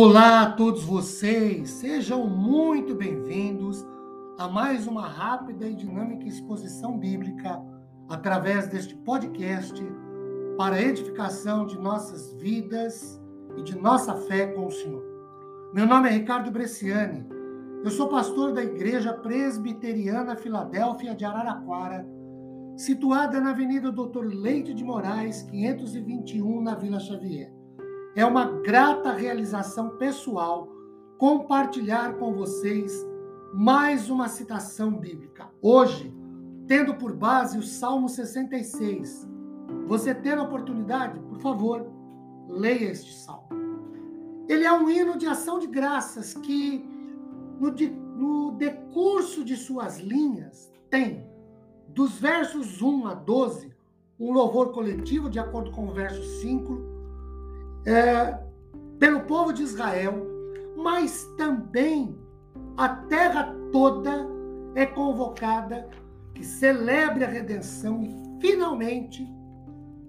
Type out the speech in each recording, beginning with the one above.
Olá a todos vocês, sejam muito bem-vindos a mais uma rápida e dinâmica exposição bíblica através deste podcast para edificação de nossas vidas e de nossa fé com o Senhor. Meu nome é Ricardo Bresciani, eu sou pastor da Igreja Presbiteriana Filadélfia de Araraquara, situada na Avenida Doutor Leite de Moraes, 521, na Vila Xavier. É uma grata realização pessoal compartilhar com vocês mais uma citação bíblica. Hoje, tendo por base o Salmo 66. Você tendo a oportunidade, por favor, leia este salmo. Ele é um hino de ação de graças que, no, de, no decurso de suas linhas, tem, dos versos 1 a 12, um louvor coletivo, de acordo com o verso 5, é, pelo povo de Israel, mas também a terra toda é convocada que celebre a redenção e finalmente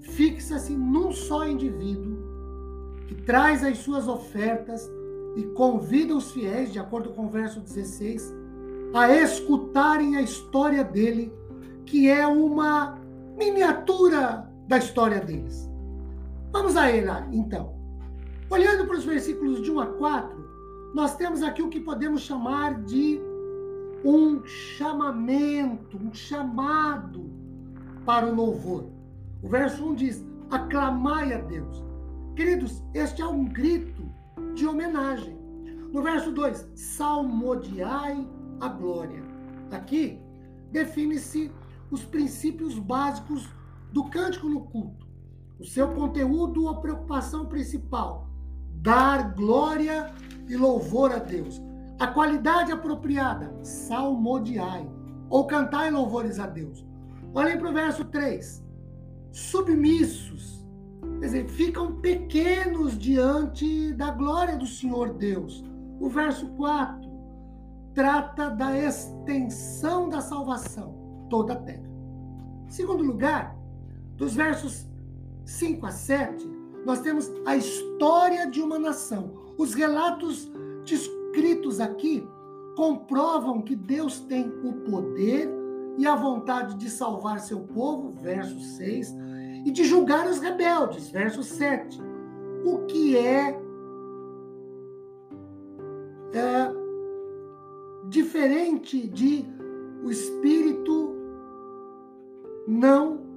fixa-se num só indivíduo que traz as suas ofertas e convida os fiéis, de acordo com o verso 16, a escutarem a história dele, que é uma miniatura da história deles. Vamos a ele, então. Olhando para os versículos de 1 a 4, nós temos aqui o que podemos chamar de um chamamento, um chamado para o louvor. O verso 1 diz: aclamai a Deus. Queridos, este é um grito de homenagem. No verso 2, salmodiai a glória. Aqui define-se os princípios básicos do cântico no culto o seu conteúdo ou preocupação principal, dar glória e louvor a Deus. A qualidade apropriada, salmodiai, ou cantar louvores a Deus. Olhem para o verso 3. Submissos, quer dizer, ficam pequenos diante da glória do Senhor Deus. O verso 4 trata da extensão da salvação, toda a terra. Segundo lugar, dos versos 5 a 7, nós temos a história de uma nação. Os relatos descritos aqui comprovam que Deus tem o poder e a vontade de salvar seu povo, verso 6, e de julgar os rebeldes, verso 7. O que é, é diferente de o espírito não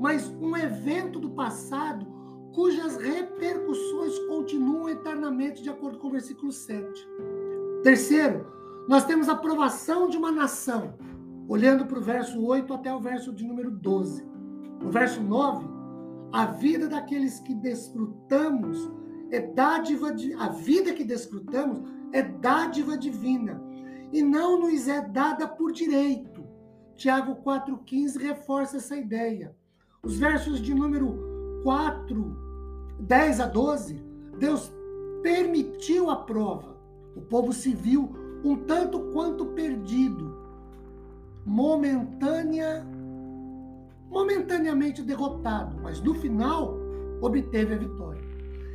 mas um evento do passado cujas repercussões continuam eternamente, de acordo com o versículo 7. Terceiro, nós temos a aprovação de uma nação, olhando para o verso 8 até o verso de número 12. No verso 9, a vida daqueles que desfrutamos é dádiva de a vida que desfrutamos é dádiva divina e não nos é dada por direito Tiago 4,15 reforça essa ideia. Os versos de número 4, 10 a 12, Deus permitiu a prova. O povo se viu um tanto quanto perdido, momentânea, momentaneamente derrotado, mas no final obteve a vitória.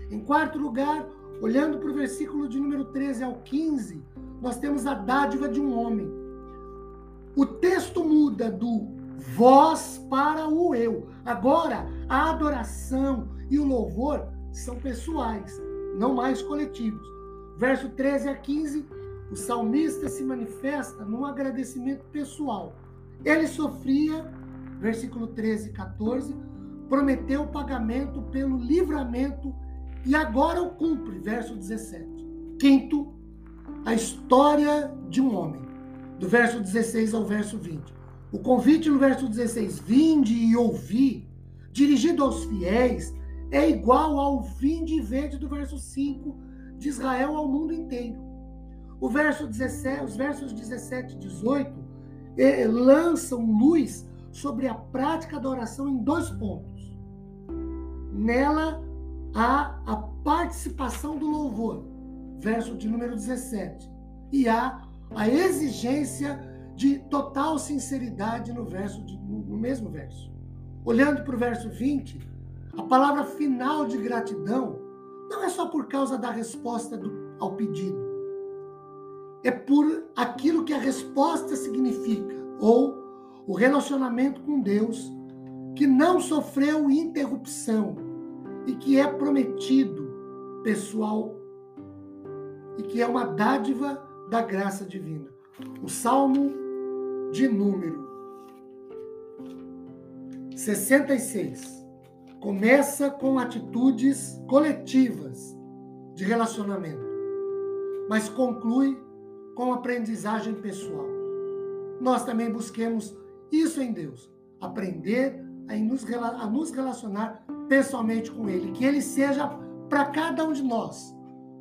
Em quarto lugar, olhando para o versículo de número 13 ao 15, nós temos a dádiva de um homem o texto muda do vós para o eu. Agora, a adoração e o louvor são pessoais, não mais coletivos. Verso 13 a 15, o salmista se manifesta num agradecimento pessoal. Ele sofria, versículo 13 e 14, prometeu o pagamento pelo livramento e agora o cumpre, verso 17. Quinto, a história de um homem do verso 16 ao verso 20. O convite no verso 16, vinde e ouvi, dirigido aos fiéis, é igual ao vinde e vede do verso 5 de Israel ao mundo inteiro. O verso 17, os versos 17 e 18 eh, lançam luz sobre a prática da oração em dois pontos. Nela há a participação do louvor, verso de número 17, e há a exigência de total sinceridade no verso de, no mesmo verso. Olhando para o verso 20, A palavra final de gratidão não é só por causa da resposta do, ao pedido, é por aquilo que a resposta significa, ou o relacionamento com Deus que não sofreu interrupção e que é prometido pessoal e que é uma dádiva da graça divina. O Salmo de número 66 começa com atitudes coletivas de relacionamento, mas conclui com aprendizagem pessoal. Nós também busquemos isso em Deus, aprender a nos, relacionar pessoalmente com Ele, que Ele seja para cada um de nós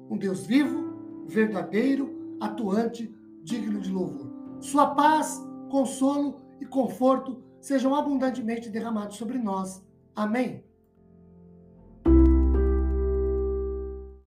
um Deus vivo, verdadeiro, atuante, digno de louvor. Sua paz, consolo e conforto sejam abundantemente derramados sobre nós. Amém.